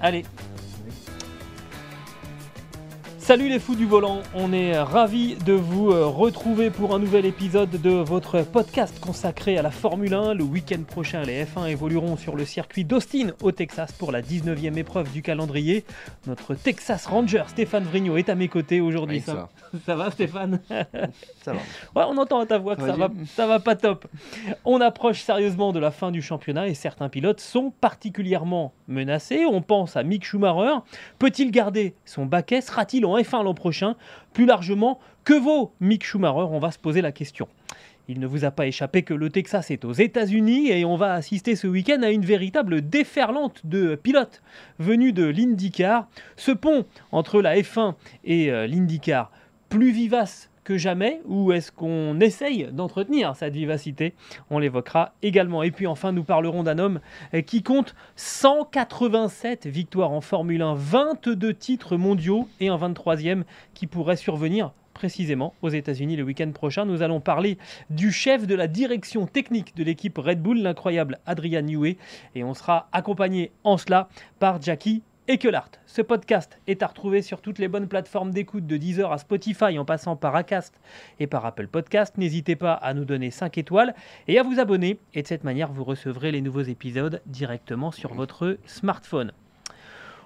Allez. Salut les fous du volant, on est ravis de vous euh, retrouver pour un nouvel épisode de votre podcast consacré à la Formule 1. Le week-end prochain, les F1 évolueront sur le circuit d'Austin au Texas pour la 19e épreuve du calendrier. Notre Texas Ranger Stéphane Vrigno est à mes côtés aujourd'hui. Oui, ça va. ça va Stéphane? Ça va. Ouais, on entend à ta voix que ça va, Vas-y. ça va pas top. On approche sérieusement de la fin du championnat et certains pilotes sont particulièrement menacés. On pense à Mick Schumacher. Peut-il garder son baquet Sera-t-il en F1 l'an prochain Plus largement, que vaut Mick Schumacher? On va se poser la question. Il ne vous a pas échappé que le Texas est aux États-Unis et on va assister ce week-end à une véritable déferlante de pilotes venus de l'IndyCar. Ce pont entre la F1 et euh, l'IndyCar, plus vivace jamais ou est-ce qu'on essaye d'entretenir cette vivacité? On l'évoquera également. Et puis enfin, nous parlerons d'un homme euh, qui compte 187 victoires en Formule 1, 22 titres mondiaux et un 23e qui pourrait survenir précisément aux États-Unis le week-end prochain. Nous allons parler du chef de la direction technique de l'équipe Red Bull, l'incroyable Adrian Newey, et on sera accompagné en cela par Jackie Ekelart. Ce podcast est à retrouver sur toutes les bonnes plateformes d'écoute de Deezer à Spotify en passant par Acast et par Apple Podcast. N'hésitez pas à nous donner 5 étoiles et à vous abonner et de cette manière vous recevrez les nouveaux épisodes directement sur votre smartphone.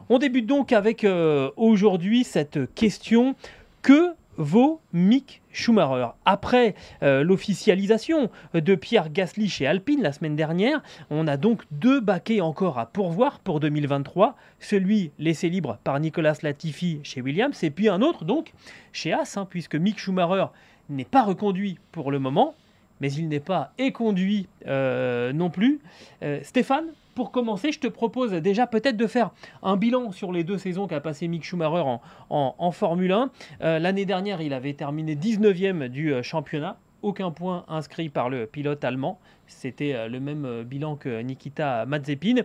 On débute donc avec euh, aujourd'hui cette question que vaut Mick Schumacher Après euh, l'officialisation de Pierre Gasly chez Alpine la semaine dernière, on a donc deux baquets encore à pourvoir pour 2023. Celui laissé libre par Nicolas Latifi chez Williams et puis un autre donc chez Haas, hein, puisque Mick Schumacher n'est pas reconduit pour le moment, mais il n'est pas éconduit euh, non plus. Euh, Stéphane, pour commencer, je te propose déjà peut-être de faire un bilan sur les deux saisons qu'a passé Mick Schumacher en, Formule 1. Euh, L'année dernière, il avait terminé 19e du euh, championnat. Aucun point inscrit par le pilote allemand. C'était euh, le même bilan que Nikita Mazepin.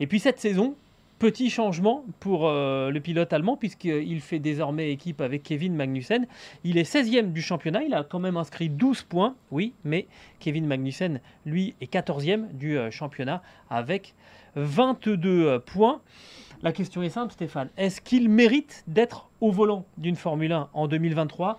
Et puis cette saison, petit changement pour euh, le pilote allemand, puisqu'il fait désormais équipe avec Kevin Magnussen. Il est 16e du championnat, il a quand même inscrit 12 points, oui, mais Kevin Magnussen, lui, est 14e du euh, championnat avec 22 euh, points. La question est simple, Stéphane. Est-ce qu'il mérite d'être au volant d'une Formule 1 en 2023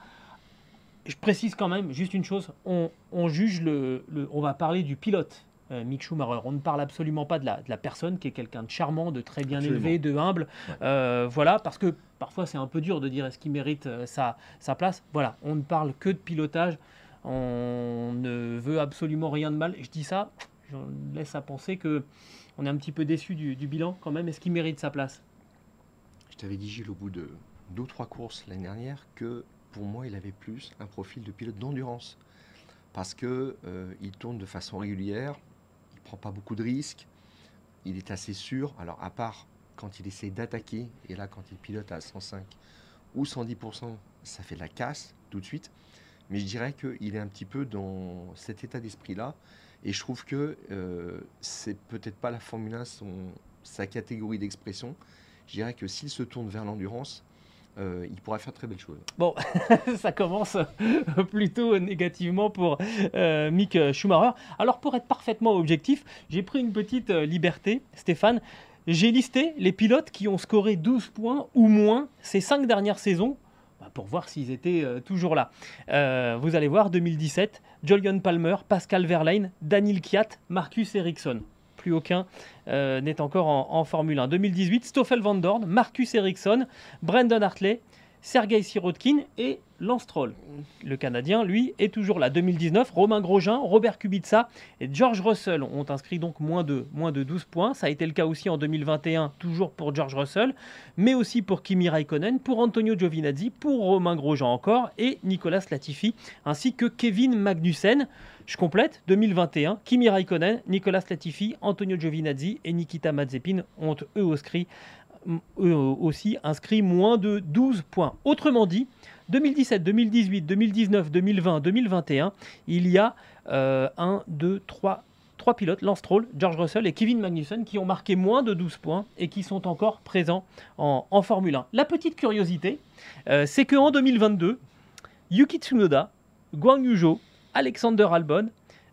Je précise quand même juste une chose. On, juge le- On va parler du pilote. Euh, Mick Schumacher. On ne parle absolument pas de la, de la personne qui est quelqu'un de charmant, de très bien Absolument. élevé, de humble. Euh, voilà, parce que parfois c'est un peu dur de dire est-ce qu'il mérite euh, sa, sa place. Voilà, on ne parle que de pilotage. On ne veut absolument rien de mal. Je dis ça, je laisse à penser que on est un petit peu déçu du, du bilan quand même. Est-ce qu'il mérite sa place? Je t'avais dit, Gilles, au bout de deux ou trois courses l'année dernière, que pour moi, il avait plus un profil de pilote d'endurance. Parce que euh, il tourne de façon régulière, prend pas beaucoup de risques, il est assez sûr. Alors, à part quand il essaie d'attaquer, et là, quand il pilote à 105 ou 110%, ça fait la casse tout de suite. Mais je dirais qu'il est un petit peu dans cet état d'esprit-là. Et je trouve que euh, c'est peut-être pas la Formule 1 son, sa catégorie d'expression. Je dirais que s'il se tourne vers l'endurance, euh, il pourra faire très belles choses. Bon, ça commence plutôt négativement pour euh, Mick Schumacher. Alors pour être parfaitement objectif, j'ai pris une petite euh, liberté, Stéphane. J'ai listé les pilotes qui ont scoré 12 points ou moins ces cinq dernières saisons bah, pour voir s'ils étaient toujours là. Vous allez voir, 2017, Julian Palmer, Pascal Verlaine, Daniel Kiat, Marcus Ericsson. Aucun euh, n'est encore en, en Formule 1. 2018, Stoffel Van Dorn, Marcus Ericsson, Brendan Hartley, Sergei Sirotkin et Lance Stroll. Le Canadien, lui, est toujours là. 2019, Romain Grosjean, Robert Kubica et George Russell ont inscrit donc moins de, moins de 12 points. Ça a été le cas aussi en 2021, toujours pour George Russell, mais aussi pour Kimi Raikkonen, pour Antonio Giovinazzi, pour Romain Grosjean encore, et Nicolas Latifi, ainsi que Kevin Magnussen. Je complète, 2021, Kimi Raikkonen, Nicolas Latifi, Antonio Giovinazzi et Nikita Mazepin ont eux inscrit aussi inscrit moins de 12 points. Autrement dit, 2017, 2018, 2019, 2020, 2021, il y a 1, 2, 3, 3 pilotes, Lance Stroll, George Russell et Kevin Magnussen, qui ont marqué moins de 12 points et qui sont encore présents en, Formule 1. La petite curiosité, euh, c'est qu'en 2022, Yuki Tsunoda, Guang Yuzhou, Alexander Albon,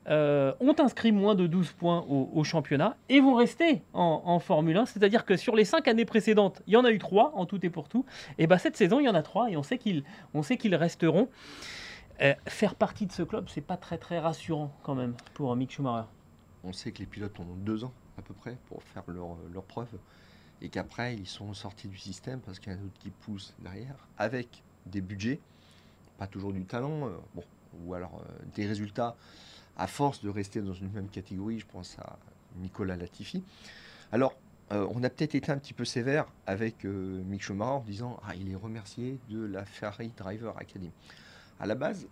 euh, ont inscrit moins de 12 points au, championnat et vont rester en, Formule 1. C'est-à-dire que sur les 5 années précédentes, il y en a eu 3 en tout et pour tout. Et bah, cette saison, il y en a 3 et on sait qu'ils, resteront. Euh, faire partie de ce club, c'est pas très très rassurant quand même pour Mick Schumacher. On sait que les pilotes ont 2 ans à peu près pour faire leur, leur preuve et qu'après ils sont sortis du système parce qu'il y en a d'autres qui poussent derrière avec des budgets, pas toujours du talent, euh, bon, ou alors des résultats à force de rester dans une même catégorie, je pense à Nicolas Latifi. Alors, euh, on a peut-être été un petit peu sévère avec euh, Mick Schumacher en disant ah, il est remercié de la Ferrari Driver Academy. À la base,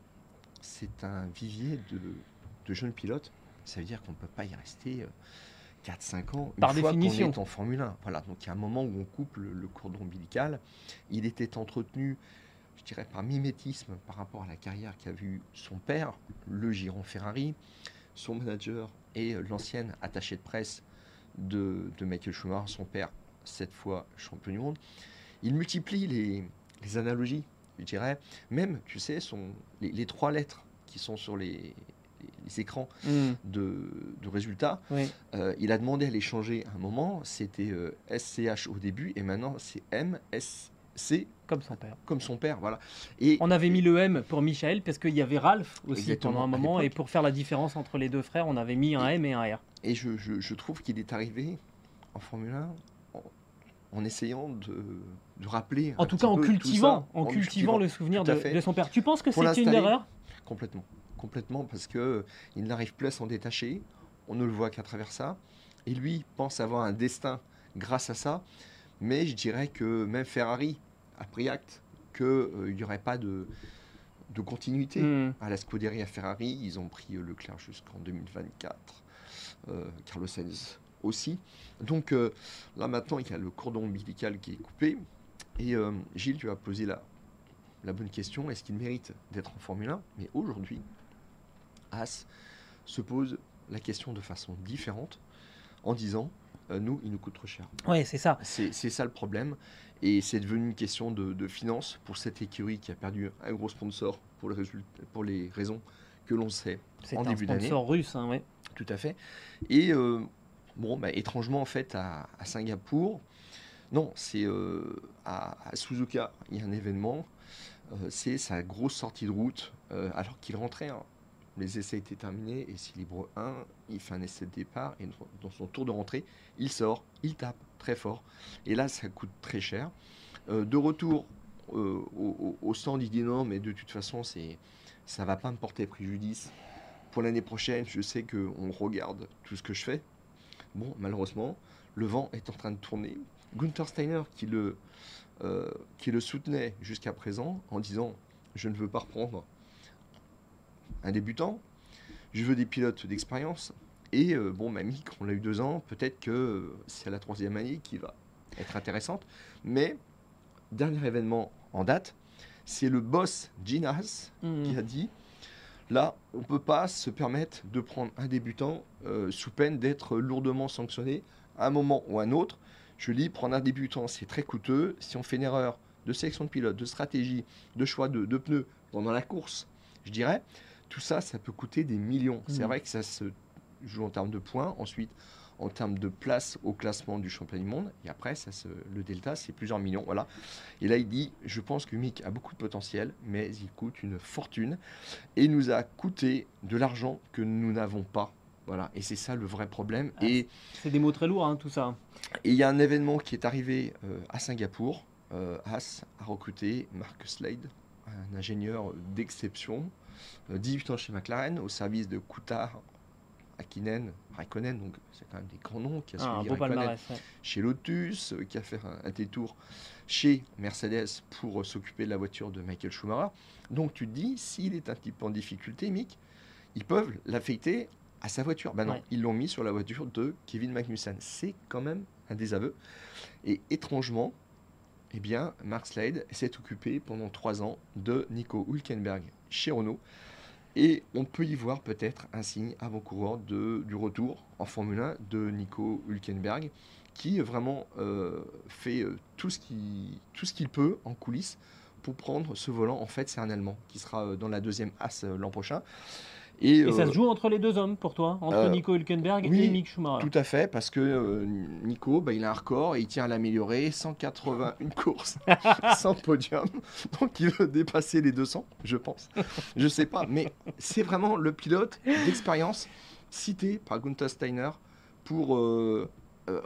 c'est un vivier de, jeunes pilotes. Ça veut dire qu'on ne peut pas y rester 4-5 euh, ans une Par fois définition. qu'on est en Formule 1. Voilà, donc il y a un moment où on coupe le, le cordon ombilical. Il était entretenu je dirais par mimétisme par rapport à la carrière qu'a vu son père, le Giron Ferrari, son manager et l'ancienne attachée de presse de, Michael Schumacher, son père, cette fois champion du monde. Il multiplie les, analogies, je dirais. Même, tu sais, sont les, trois lettres qui sont sur les, écrans hmm. de, résultats. Euh, il a demandé à les changer à un moment. C'était SCH euh, au début et maintenant c'est MSC comme son père. Comme son père, voilà. Et, on avait mis le M pour Michael parce qu'il y avait Ralph aussi pendant un moment. Et pour faire la différence entre les deux frères, on avait mis un M et un R. Et je, je, trouve qu'il est arrivé en Formule 1 en, essayant de, de, rappeler. En tout cas, en cultivant, en, cultivant, le souvenir de, de, son père. Tu penses que c'est une erreur? Complètement. Complètement, parce qu'il n'arrive plus à s'en détacher. On ne le voit qu'à travers ça. Et lui pense avoir un destin grâce à ça. Mais je dirais que même Ferrari a pris acte qu'il euh, n'y aurait pas de, de continuité hmm. à la Scuderia Ferrari. Ils ont pris euh, Leclerc jusqu'en 2024. Euh, Carlos Sainz aussi. Donc là maintenant, il y a le cordon ombilical qui est coupé. Et Gilles, tu as posé la, la bonne question, est-ce qu'il mérite d'être en Formule 1 Mais aujourd'hui, As se pose la question de façon différente en disant, nous, il nous coûte trop cher. Oui, c'est ça. C'est ça le problème. Et c'est devenu une question de, de finances pour cette écurie qui a perdu un gros sponsor pour, le pour les raisons que l'on sait en début d'année. C'est un sponsor russe, hein, oui. Tout à fait. Et euh, bon, bah, étrangement, en fait, à, Singapour, non, c'est euh, à, Suzuka, il y a un événement. Euh, c'est sa grosse sortie de route, alors qu'il rentrait. Hein. Les essais étaient terminés et s'il libre 1, il fait un essai de départ et dans son tour de rentrée, il sort, il tape très fort. Et là, ça coûte très cher. Euh, de retour euh, au, stand, il dit non, mais de toute façon, c'est, ça va pas me porter préjudice. Pour l'année prochaine, je sais qu'on regarde tout ce que je fais. Bon, malheureusement, le vent est en train de tourner. Gunther Steiner, qui le, euh, qui le soutenait jusqu'à présent, en disant Je ne veux pas reprendre un débutant, je veux des pilotes d'expérience. Et euh, bon, Mamie, on l'a eu deux ans, peut-être que c'est la troisième année qui va être intéressante. Mais, dernier événement en date, c'est le boss Ginas mmh. qui a dit là, on ne peut pas se permettre de prendre un débutant euh, sous peine d'être lourdement sanctionné à un moment ou à un autre. Je dis, prendre un débutant, c'est très coûteux. Si on fait une erreur de sélection de pilote, de stratégie, de choix de, de pneus pendant la course, je dirais, tout ça, ça peut coûter des millions. C'est mmh. vrai que ça se joue en termes de points, ensuite en termes de place au classement du championnat du monde, et après, ça le delta, c'est plusieurs millions. Voilà. Et là, il dit Je pense que Mick a beaucoup de potentiel, mais il coûte une fortune et nous a coûté de l'argent que nous n'avons pas. Voilà, et c'est ça le vrai problème. Ah, et c'est des mots très lourds, hein, tout ça. Et il y a un événement qui est arrivé euh, à Singapour. euh, Haas a recruté Mark Slade, un ingénieur d'exception, 18 ans chez McLaren, au service de Coutard, Akinen, Raikkonen, donc c'est quand même des grands noms, qui a Ah, suivi Raikkonen ouais. chez Lotus, euh, qui a fait un, un détour chez Mercedes pour euh, s'occuper de la voiture de Michael Schumacher. Donc tu te dis, s'il est un petit peu en difficulté, Mick, ils peuvent l'affecter à sa voiture. Ben non, Ouais. ils l'ont mis sur la voiture de Kevin Magnussen. C'est quand même un désaveu. Et étrangement, eh bien, Mark Slade s'est occupé pendant trois ans de Nico Hülkenberg chez Renault. Et on peut y voir peut-être un signe avant-coureur du retour en Formule 1 de Nico Hülkenberg, qui euh, vraiment euh, fait euh, tout ce qu'il peut en coulisses pour prendre ce volant. En fait, c'est un Allemand qui sera dans la deuxième as l'an prochain. Et, Et ça euh, se joue entre les deux hommes pour toi, entre euh, Nico Hülkenberg oui, et Mick Schumacher. Tout à fait, parce que euh, Nico, bah, il a un record et il tient à l'améliorer. 181 courses sans podium. Donc il veut dépasser les 200, je pense. Je sais pas, mais c'est vraiment le pilote d'expérience cité par Gunther Steiner pour euh, euh,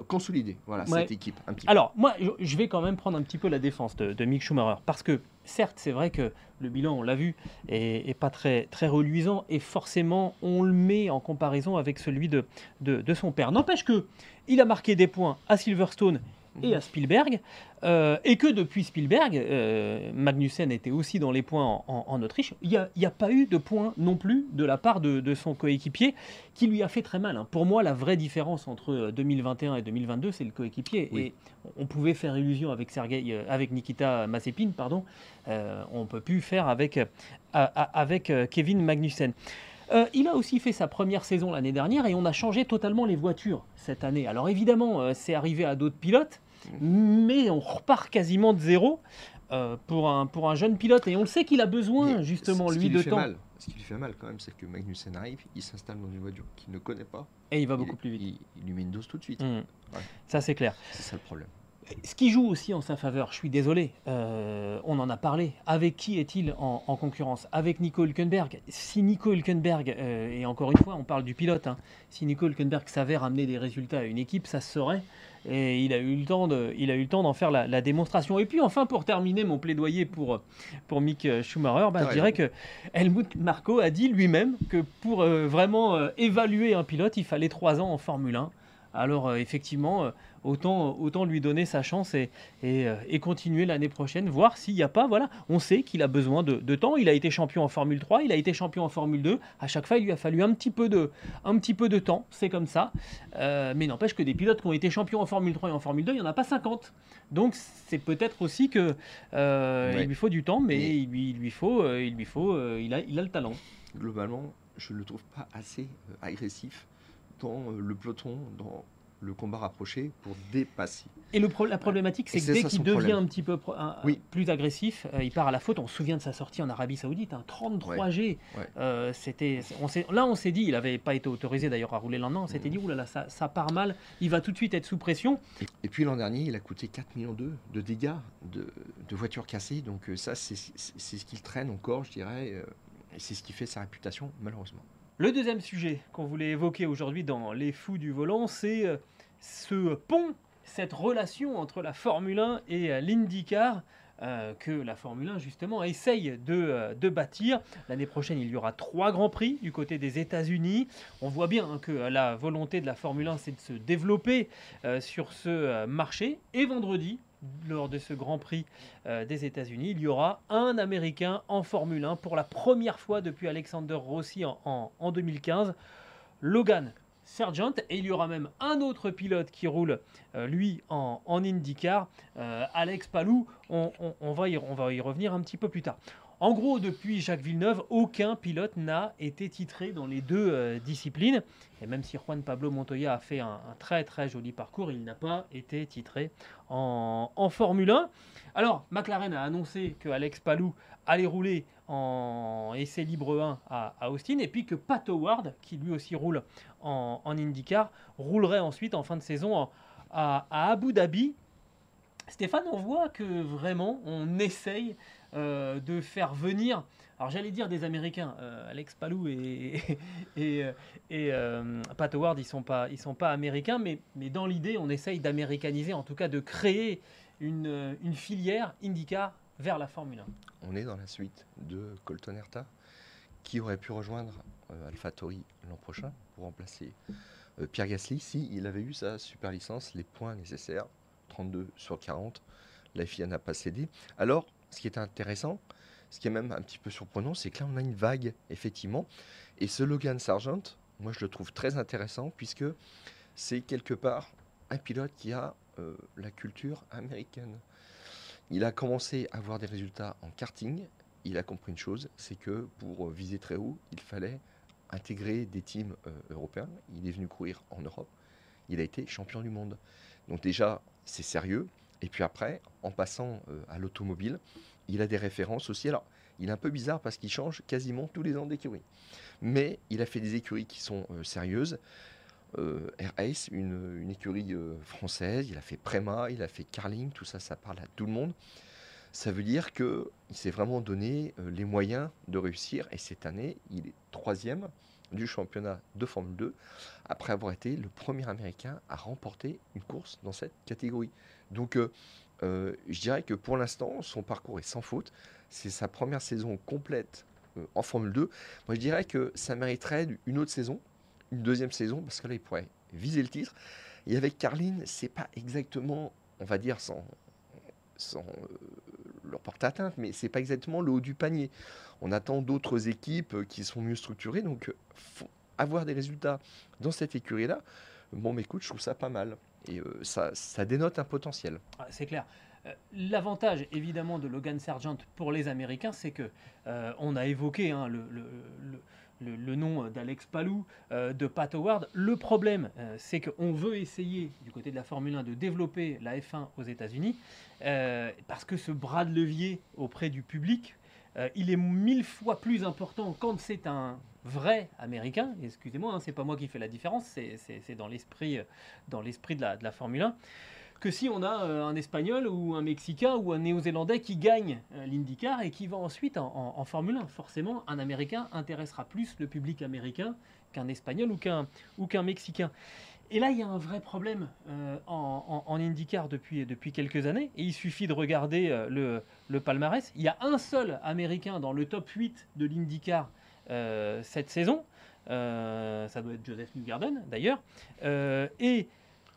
consolider voilà, Ouais. cette équipe. Un petit peu. Alors, moi, je- je vais quand même prendre un petit peu la défense de, de Mick Schumacher. Parce que, certes, c'est vrai que le bilan, on l'a vu, est, est pas très, très reluisant. Et forcément, on le met en comparaison avec celui de, de, de son père. N'empêche que il a marqué des points à Silverstone et à Spielberg. euh, et que depuis Spielberg, euh, Magnussen était aussi dans les points en, en- en Autriche. Il n'y a, pas eu de points non plus de la part de, de son coéquipier qui lui a fait très mal. hein. Pour moi, la vraie différence entre euh, 2021 et 2022, c'est le coéquipier. Oui. Et on pouvait faire illusion avec, Sergei, euh, avec Nikita Mazepin, pardon. Euh, on ne peut plus faire avec, euh, avec euh, Kevin Magnussen. Euh, il a aussi fait sa première saison l'année dernière et on a changé totalement les voitures cette année. Alors évidemment, euh, c'est arrivé à d'autres pilotes, mais on repart quasiment de zéro euh, pour, un, pour un jeune pilote. Et on le sait qu'il a besoin Mais justement, lui, de temps. mal, ce qui lui fait mal quand même, c'est que Magnussen arrive, il s'installe dans une voiture qu'il ne connaît pas. Et il va Il- beaucoup plus vite. Il, il lui met une dose tout de suite. Mm. Ouais. Ça, c'est clair. C'est ça le problème. Ce qui joue aussi en sa faveur, je suis désolé, euh, on en a parlé. Avec qui est-il en, en concurrence? Avec Nico Hülkenberg. Si Nico Hülkenberg, euh, et encore une fois, on parle du pilote, hein, si Nico Hülkenberg savait ramener des résultats à une équipe, ça se saurait. Et il a eu le temps de, il a eu le temps d'en faire la, la démonstration. Et puis enfin, pour terminer mon plaidoyer pour, pour Mick Schumacher, bah, T'as je dirais que Helmut Marko a dit lui-même que pour euh, vraiment euh, évaluer un pilote, il fallait trois ans en Formule 1. Alors euh, effectivement, euh, autant, autant lui donner sa chance et, et, euh, et continuer l'année prochaine, voir s'il n'y a pas, voilà, on sait qu'il a besoin de, de temps, il a été champion en Formule 3, il a été champion en Formule 2, à chaque fois il lui a fallu un petit peu de, un petit peu de temps, c'est comme ça, Euh, mais n'empêche que des pilotes qui ont été champions en Formule 3 et en Formule 2, il n'y en a pas 50, donc c'est peut-être aussi que euh, Ouais. il lui faut du temps, mais il, lui, il lui faut, euh, il lui faut, il, a, il a le talent. globalement, je ne le trouve pas assez agressif dans le peloton, dans le combat rapproché pour dépasser. Et le pro- la problématique, c'est que dès qu'il devient problème. un petit peu un- Oui. plus agressif, euh, il part à la faute. On se souvient de sa sortie en Arabie Saoudite, un 33G. Ouais. Euh, c'était, là, on s'est dit, il n'avait pas été autorisé d'ailleurs à rouler le lendemain. On s'était dit, oulala, ça, ça part mal. Il va tout de suite être sous pression. Et, et puis l'an dernier, il a coûté 4 millions d'euros de dégâts de, de voitures cassées. Donc euh, ça, c'est ce qu'il traîne encore, je dirais. euh, et c'est ce qui fait sa réputation, malheureusement. Le deuxième sujet qu'on voulait évoquer aujourd'hui dans Les Fous du Volant, c'est euh, ce pont, cette relation entre la Formule 1 et euh, l'IndyCar. euh, que la Formule 1 justement essaye de, bâtir. L'année prochaine, il y aura trois grands prix du côté des États-Unis. On voit bien hein, que la volonté de la Formule 1, c'est de se développer sur ce marché. Et vendredi, lors de ce Grand Prix euh, des États-Unis, il y aura un Américain en Formule 1 pour la première fois depuis Alexander Rossi en, en- en 2015, Logan Sargent. Et il y aura même un autre pilote qui roule, euh, lui, en, IndyCar, euh, Alex Palou. On va y revenir un petit peu plus tard. En gros, depuis Jacques Villeneuve, aucun pilote n'a été titré dans les deux euh, disciplines. Et même si Juan Pablo Montoya a fait un, très très joli parcours, il n'a pas été titré en, Formule 1. Alors, McLaren a annoncé que Alex Palou allait rouler en essai libre 1 à, Austin, et puis que Pat Howard, qui lui aussi roule en, IndyCar, roulerait ensuite en fin de saison à Abu Dhabi. Stéphane, on voit que vraiment on essaye euh, de faire venir, alors j'allais dire des Américains, euh, Alex Palou et, euh, Pat Howard, ils sont pas, sont pas américains, mais, dans l'idée, on essaye d'américaniser, en tout cas de créer une, filière IndyCar vers la Formule 1. On est dans la suite de Colton Herta, qui aurait pu rejoindre AlphaTauri l'an prochain pour remplacer Pierre Gasly si il avait eu sa super licence, les points nécessaires, 32 sur 40. La FIA n'a pas cédé. Alors, ce qui est intéressant, ce qui est même un petit peu surprenant, c'est que là, on a une vague, effectivement. Et ce Logan Sargent, moi, je le trouve très intéressant puisque c'est quelque part un pilote qui a euh, la culture américaine. Il a commencé à avoir des résultats en karting. Il a compris une chose, c'est que pour viser très haut, il fallait intégrer des teams euh, européens. Il est venu courir en Europe. Il a été champion du monde. Donc déjà, c'est sérieux. Et puis après, en passant euh, à l'automobile, il a des références aussi. Alors, il est un peu bizarre parce qu'il change quasiment tous les ans d'écurie. Mais il a fait des écuries qui sont euh, sérieuses. Air Ace, une, une écurie française, il a fait Prema, il a fait Carling, tout ça, ça parle à tout le monde. Ça veut dire qu'il s'est vraiment donné les moyens de réussir. Et cette année, il est troisième du championnat de Formule 2, après avoir été le premier Américain à remporter une course dans cette catégorie. Donc euh, euh, je dirais que pour l'instant, son parcours est sans faute. C'est sa première saison complète euh, en Formule 2. Moi je dirais que ça mériterait une autre saison, une deuxième saison, parce que là il pourrait viser le titre. Et avec Carline, c'est pas exactement, on va dire, sans, sans leur porter atteinte, mais c'est pas exactement le haut du panier. On attend d'autres équipes euh, qui sont mieux structurées, donc euh, avoir des résultats dans cette écurie-là, bon, mais écoute, je trouve ça pas mal. Et euh, ça, dénote un potentiel. Ah, c'est clair. L'avantage évidemment de Logan Sargent pour les Américains, c'est que on a évoqué hein, le, nom d'Alex Palou, de Pat Howard. Le problème, c'est qu'on veut essayer du côté de la Formule 1 de développer la F1 aux États-Unis, parce que ce bras de levier auprès du public euh, il est mille fois plus important quand c'est un vrai Américain. Excusez-moi, hein, c'est pas moi qui fais la différence, c'est dans l'esprit dans l'esprit de la, de la Formule 1 que si on a euh, un Espagnol ou un Mexicain ou un Néo-Zélandais qui gagne euh, l'IndyCar et qui va ensuite en, Formule 1. Forcément, un Américain intéressera plus le public américain qu'un Espagnol ou qu'un Mexicain. Et là, il y a un vrai problème euh, en, IndyCar depuis, quelques années. Et il suffit de regarder euh, le, palmarès. Il y a un seul Américain dans le top 8 de l'IndyCar cette saison. ça doit être Joseph Newgarden d'ailleurs. et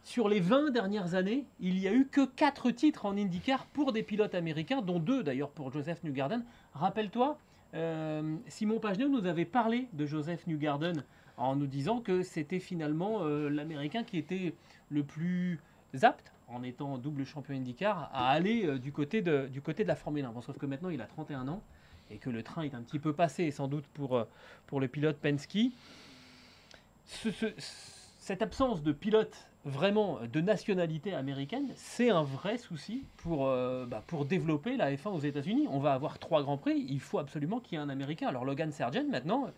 sur les 20 dernières années, il n'y a eu que 4 titres en IndyCar pour des pilotes américains, dont 2 d'ailleurs pour Joseph Newgarden. Rappelle-toi, Simon Pagenaud nous avait parlé de Joseph Newgarden en nous disant que c'était finalement euh, l'Américain qui était le plus apte, en étant double champion IndyCar, à aller euh, du, côté de, du côté de la Formule 1. Bon, sauf que maintenant il a 31 ans et que le train est un petit peu passé, sans doute pour, euh, pour le pilote Penske. cette absence de pilote vraiment de nationalité américaine, c'est un vrai souci pour, bah, pour développer la F1 aux États-Unis. On va avoir trois grands prix, il faut absolument qu'il y ait un Américain. Alors Logan Sargent, maintenant,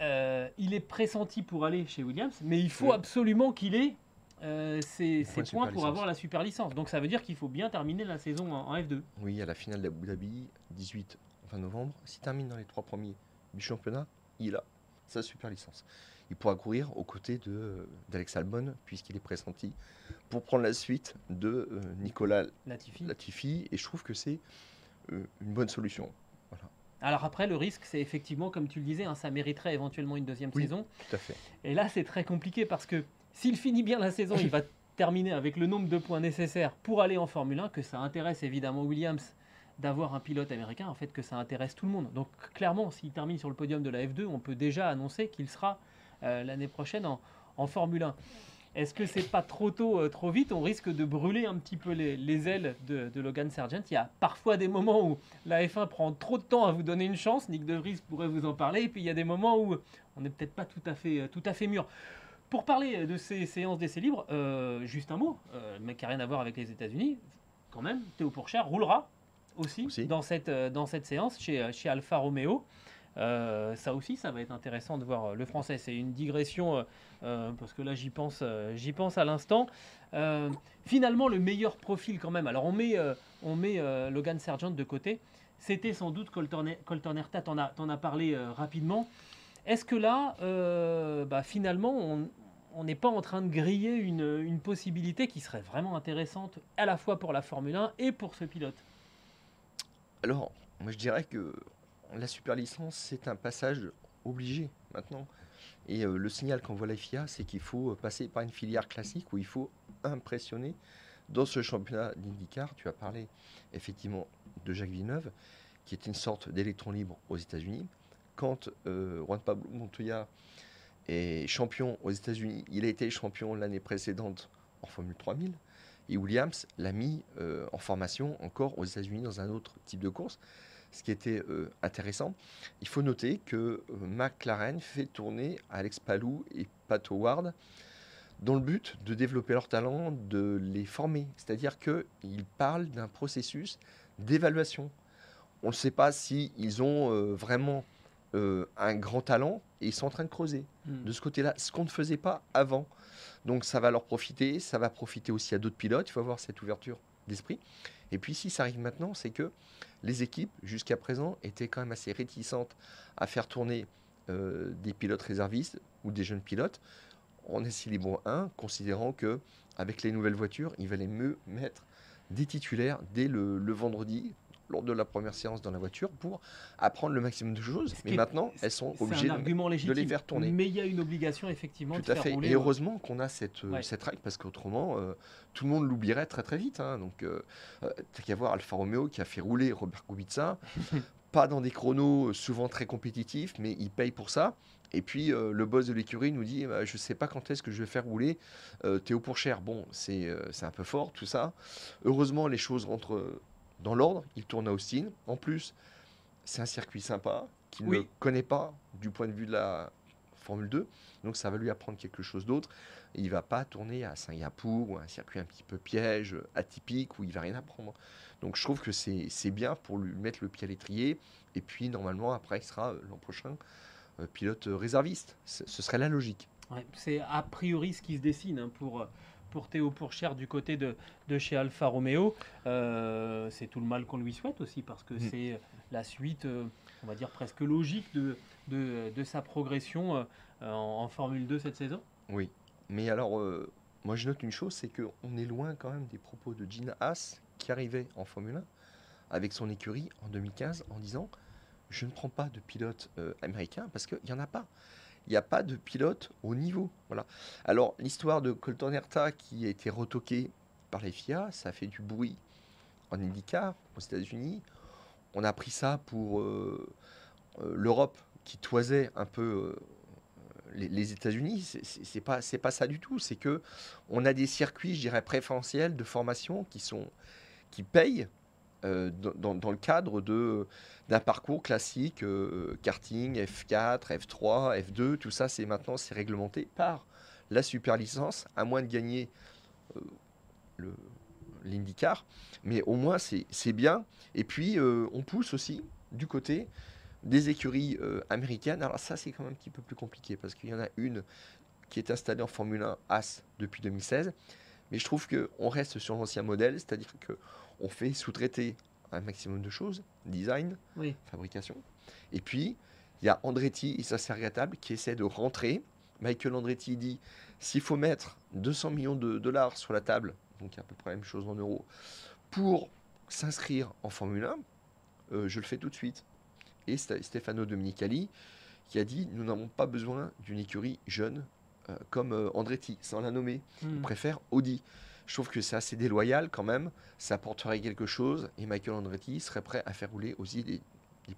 euh, il est pressenti pour aller chez Williams, mais il faut absolument qu'il ait euh, ses, points pour avoir la super licence. Donc ça veut dire qu'il faut bien terminer la saison en, F2. Oui, à la finale d'Abu Dhabi, 18 fin novembre, s'il termine dans les trois premiers du championnat, il a sa super licence. Il pourra courir aux côtés d'Alex Albon, puisqu'il est pressenti pour prendre la suite de euh, Nicolas Latifi. Latifi. Et je trouve que c'est une bonne solution. Alors après, le risque, c'est effectivement, comme tu le disais, hein, ça mériterait éventuellement une deuxième saison. Tout à fait. Et là, c'est très compliqué parce que s'il finit bien la saison, il va terminer avec le nombre de points nécessaires pour aller en Formule 1, que ça intéresse évidemment Williams d'avoir un pilote américain, en fait, que ça intéresse tout le monde. Donc clairement, s'il termine sur le podium de la F2, on peut déjà annoncer qu'il sera euh, l'année prochaine en, en Formule 1. Est-ce que c'est pas trop tôt, euh, trop vite? On risque de brûler un petit peu les, ailes de, Logan Sargent. Il y a parfois des moments où la F1 prend trop de temps à vous donner une chance. Nick De Vries pourrait vous en parler. Et puis il y a des moments où on n'est peut-être pas tout à fait, euh, tout à fait mûr. Pour parler de ces séances d'essai libres, euh, juste un mot, mais qui n'a rien à voir avec les États-Unis, quand même, Théo Pourchère roulera aussi, Dans, cette, dans cette séance chez, chez Alfa Romeo. Euh, ça aussi, ça va être intéressant de voir euh, le français. C'est une digression euh, parce que là, j'y pense, j'y pense à l'instant. finalement, le meilleur profil quand même. Alors, on met, on met Logan Sargent de côté. C'était sans doute Colton, Colton Herta. T'en as, as parlé rapidement. Est-ce que là, bah, finalement, on, on n'est pas en train de griller une, une possibilité qui serait vraiment intéressante à la fois pour la Formule 1 et pour ce pilote? Alors, moi je dirais que la super licence, c'est un passage obligé maintenant. Et euh, le signal qu'envoie la FIA, c'est qu'il faut passer par une filière classique où il faut impressionner. Dans ce championnat d'IndyCar, tu as parlé effectivement de Jacques Villeneuve, qui est une sorte d'électron libre aux États-Unis. Quand euh, Juan Pablo Montoya est champion aux États-Unis, il a été champion l'année précédente en Formule 3000. Et Williams l'a mis euh, en formation encore aux États-Unis dans un autre type de course ce qui était euh, intéressant. Il faut noter que euh, McLaren fait tourner Alex Palou et Pat Howard dans le but de développer leur talent, de les former. C'est-à-dire qu'ils parlent d'un processus d'évaluation. On ne sait pas s'ils ils ont euh, vraiment un grand talent et ils sont en train de creuser hmm. de ce côté-là, ce qu'on ne faisait pas avant. Donc ça va leur profiter, ça va profiter aussi à d'autres pilotes, il faut avoir cette ouverture d'esprit. Et puis si ça arrive maintenant, c'est que les équipes, jusqu'à présent, étaient quand même assez réticentes à faire tourner euh, des pilotes réservistes ou des jeunes pilotes. On est libre 1, considérant que avec les nouvelles voitures, il valait mieux mettre des titulaires dès le vendredi lors de la première séance dans la voiture pour apprendre le maximum de choses. Mais maintenant, elles sont obligées de, les faire tourner. Mais il y a une obligation effectivement Tout de à fait. Et heureusement qu'on a cette, euh, cette règle parce qu'autrement, euh, tout le monde l'oublierait très très vite. Hein. Donc, euh, t'as qu'à voir Alfa Romeo qui a fait rouler Robert Kubica. pas dans des chronos souvent très compétitifs, mais il paye pour ça. Et puis le boss de l'écurie nous dit bah, Je ne sais pas quand est-ce que je vais faire rouler Théo Pourchère. Bon, c'est un peu fort tout ça. Heureusement, les choses rentrent dans l'ordre, il tourne à Austin. En plus, c'est un circuit sympa qu'il ne connaît pas du point de vue de la Formule 2. Donc ça va lui apprendre quelque chose d'autre. Il va pas tourner à Singapour ou un circuit un petit peu piège, atypique, où il va rien apprendre. Donc je trouve que c'est bien pour lui mettre le pied à l'étrier. Et puis normalement, après, il sera euh, l'an prochain euh, pilote réserviste. Ce serait la logique. c'est a priori ce qui se dessine hein, pour euh, pour Théo Pourchère du côté de, de chez Alfa Romeo. Euh, c'est tout le mal qu'on lui souhaite aussi parce que mm. c'est la suite, euh, on va dire presque logique de, de, sa progression euh, en, Formule 2 cette saison. Oui, mais alors moi je note une chose, c'est qu'on est loin quand même des propos de Gina Haas qui arrivait en Formule 1 avec son écurie en 2015 en disant je ne prends pas de pilote américain parce qu'il n'y en a pas il n'y a pas de pilote au niveau. Voilà. Alors, l'histoire de Colton Herta qui a été retoqué par les FIA, ça fait du bruit en IndyCar aux États-Unis. On a pris ça pour euh, euh, l'Europe qui toisait un peu euh, les, États-Unis. C'est pas pas ça du tout. C'est que on a des circuits, je dirais préférentiels de formation qui sont qui payent euh, dans, le cadre d'un parcours classique, euh, karting, F4, F3, F2, tout ça, c'est maintenant c'est réglementé par la super licence, à moins de gagner euh, l'IndyCar, mais au moins c'est bien. Et puis on pousse aussi du côté des écuries américaines. Alors ça c'est quand même un petit peu plus compliqué parce qu'il y en a une qui est installée en Formule 1 AS depuis 2016. Mais je trouve qu'on reste sur l'ancien modèle, c'est-à-dire qu'on fait sous-traiter un maximum de choses, design, fabrication. Et puis, il y a Andretti et sa table qui essaie de rentrer. Michael Andretti dit, s'il faut mettre 200 millions de dollars sur la table, donc à peu près la même chose en euros, pour s'inscrire en Formule 1, euh, je le fais tout de suite. Et Stefano Dominicali qui a dit, nous n'avons pas besoin d'une écurie jeune euh, comme euh, Andretti, sans la nommer. Hmm. On préfère Audi. Je trouve que c'est assez déloyal quand même. Ça apporterait quelque chose et Michael Andretti serait prêt à faire rouler aussi des,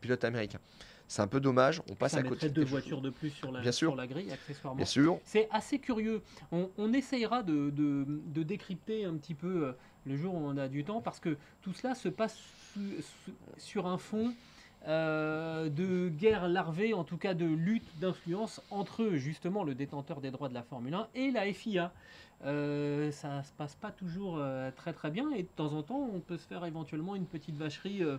pilotes américains. C'est un peu dommage. On passe à côté de deux voitures de plus sur la, la grille, accessoirement. Bien sûr. C'est assez curieux. On, essayera de, de, décrypter un petit peu euh, le jour où on a du temps parce que tout cela se passe sur un fond euh, de guerre larvée, en tout cas de lutte d'influence entre justement le détenteur des droits de la Formule 1 et la FIA. Euh, ça se passe pas toujours euh, très très bien et de temps en temps on peut se faire éventuellement une petite vacherie euh,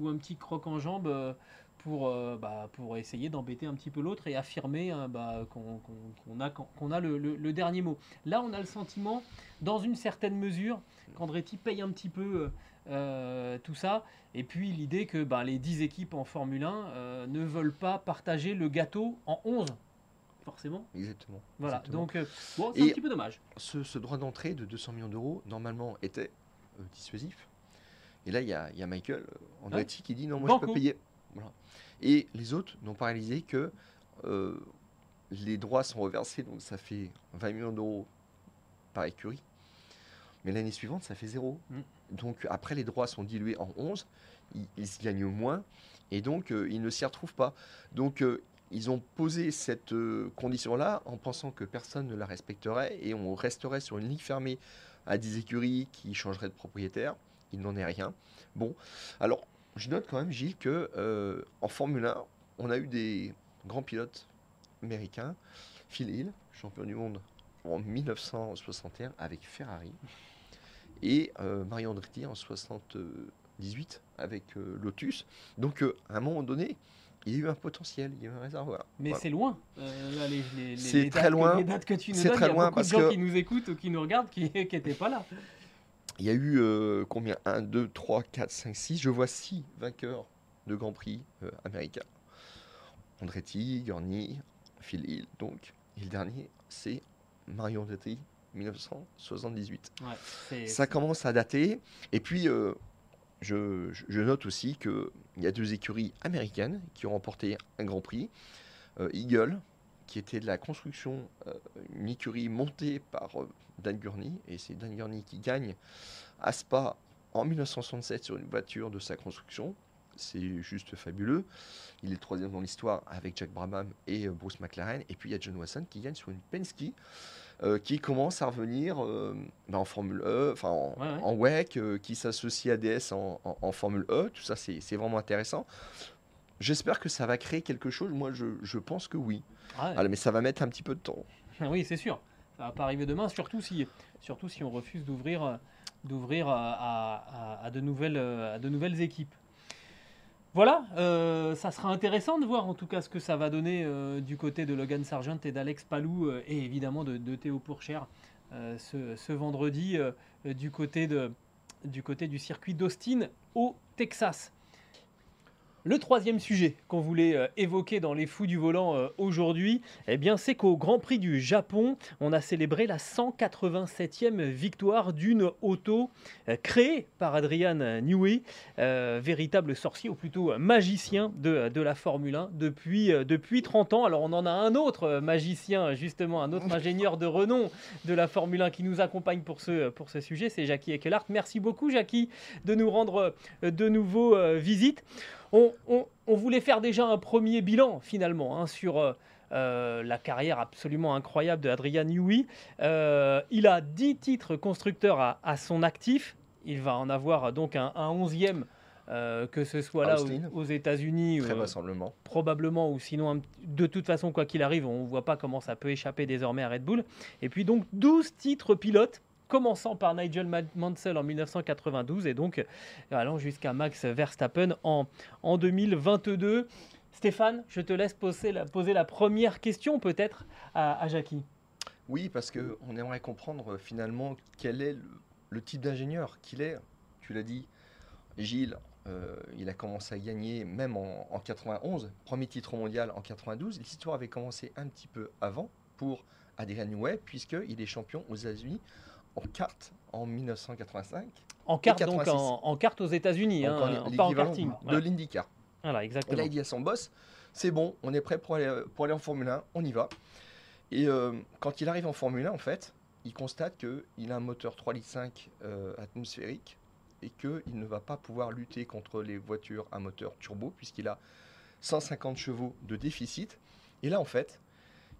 ou un petit croc en jambe pour, bah, pour essayer d'embêter un petit peu l'autre et affirmer hein, bah, qu'on a, a le, dernier mot. Là on a le sentiment, dans une certaine mesure, qu'Andretti paye un petit peu tout ça et puis l'idée que bah, les 10 équipes en Formule 1 ne veulent pas partager le gâteau en 11 forcément. Exactement. Voilà, exactement. donc euh, bon, c'est un Et- petit peu dommage. ce, ce droit d'entrée de 200 millions d'euros, normalement, était euh, dissuasif. Et là, il y y a Michael euh, Andretti qui dit non, moi je Banco. peux payer. Voilà. Et les autres n'ont pas réalisé que euh, les droits sont reversés, donc ça fait 20 millions d'euros par écurie. Mais l'année suivante, ça fait zéro. Mm. Donc après, les droits sont dilués en 11, ils, gagnent moins, et donc euh, ils ne s'y retrouvent pas. Donc euh, ils ont posé cette euh, condition-là en pensant que personne ne la respecterait et on resterait sur une ligne fermée à des écuries qui changeraient de propriétaire. Il n'en est rien. Bon, alors je note quand même, Gilles, que en Formule 1, on a eu des grands pilotes américains. Phil Hill, champion du monde en 1961 avec Ferrari, et euh, Mario Andretti en 78 avec euh, Lotus. Donc euh, à un moment donné, il y a eu un potentiel, il y a eu un réservoir. Mais Voilà. c'est loin. euh, les, les- C'est très dates que- loin. les dates que tu nous C'est donnes, très il y a loin beaucoup parce de gens que- qui nous écoutent ou qui nous regardent qui n'étaient pas là. Il y a eu euh, combien? 1, 2, 3, 4, 5, 6. Je vois 6 vainqueurs de Grand Prix euh, américains. Andretti, Gurney, Phil Hill, donc. Et le dernier, c'est Mario Andretti, 1978. Ouais, c'est- Ça commence à dater. Et puis, euh, je, note aussi qu'il y a deux écuries américaines qui ont remporté un Grand Prix. Euh, Eagle, qui était de la construction, euh, une écurie montée par Dan Gurney. Et c'est Dan Gurney qui gagne à Spa en 1967 sur une voiture de sa construction. C'est juste fabuleux. Il est troisième dans l'histoire avec Jack Brabham et Bruce McLaren. Et puis il y a John Watson qui gagne sur une Penske euh, qui commence à revenir euh, bah, en Formule E, enfin en, Ouais, ouais. en WEC, euh, qui s'associe à DS en, en- en Formule E. Tout ça, c'est vraiment intéressant. J'espère que ça va créer quelque chose. Moi, je, je pense que oui. Ouais. Ah, mais ça va mettre un petit peu de temps. Oui, c'est sûr. Ça va pas arriver demain, surtout si, surtout si on refuse d'ouvrir, d'ouvrir à, à- à- à de nouvelles, à de nouvelles équipes. Voilà, euh, ça sera intéressant de voir en tout cas ce que ça va donner euh, du côté de Logan Sargent et d'Alex Palou euh, et évidemment de, Théo Pourchère ce, vendredi du côté du circuit d'Austin au Texas. Le troisième sujet qu'on voulait euh, évoquer dans les fous du volant euh, aujourd'hui, eh bien, c'est qu'au Grand Prix du Japon, on a célébré la 187e victoire d'une auto euh, créée par Adrian Newey, véritable sorcier ou plutôt magicien de, de la Formule 1 depuis, depuis 30 ans. Alors on en a un autre magicien, justement, un autre ingénieur de renom de la Formule 1 qui nous accompagne pour ce, pour ce sujet, c'est Jackie Ekelhart. Merci beaucoup Jackie de nous rendre de nouveau visite. On, on- on voulait faire déjà un premier bilan finalement hein, sur euh, euh, la carrière absolument incroyable de Adrian Newey. Euh, il a 10 titres constructeurs à, à son actif. Il va en avoir donc un, un 11e, euh, que ce soit là Austin. aux, aux États-Unis, Très vraisemblablement. probablement, ou sinon, un- de toute façon, quoi qu'il arrive, on ne voit pas comment ça peut échapper désormais à Red Bull. Et puis donc 12 titres pilotes, commençant par Nigel Ma- Mansell en 1992 et donc euh, allant jusqu'à Max Verstappen en, en 2022. Stéphane, je te laisse poser la, poser la première question peut-être à, Jackie. Oui, parce qu'on aimerait comprendre euh, finalement quel est le, le type d'ingénieur qu'il est. Tu l'as dit, Gilles, euh, il a commencé à gagner même en, en 91, premier titre mondial en 92. L'histoire avait commencé un petit peu avant pour Adrian Newey, puisqu'il est champion aux États-Unis en kart en 1985. En carte, donc 86. en, en carte aux États-Unis, hein, en- pas en karting. de Voilà, l'IndyCar. Voilà, Et exactement. là, il dit à son boss, c'est bon, on est prêt pour aller, pour aller en Formule 1, on y va. Et euh, quand il arrive en Formule 1, en fait, il constate qu'il a un moteur 3,5 litres euh, atmosphérique et qu'il ne va pas pouvoir lutter contre les voitures à moteur turbo puisqu'il a 150 chevaux de déficit. Et là, en fait,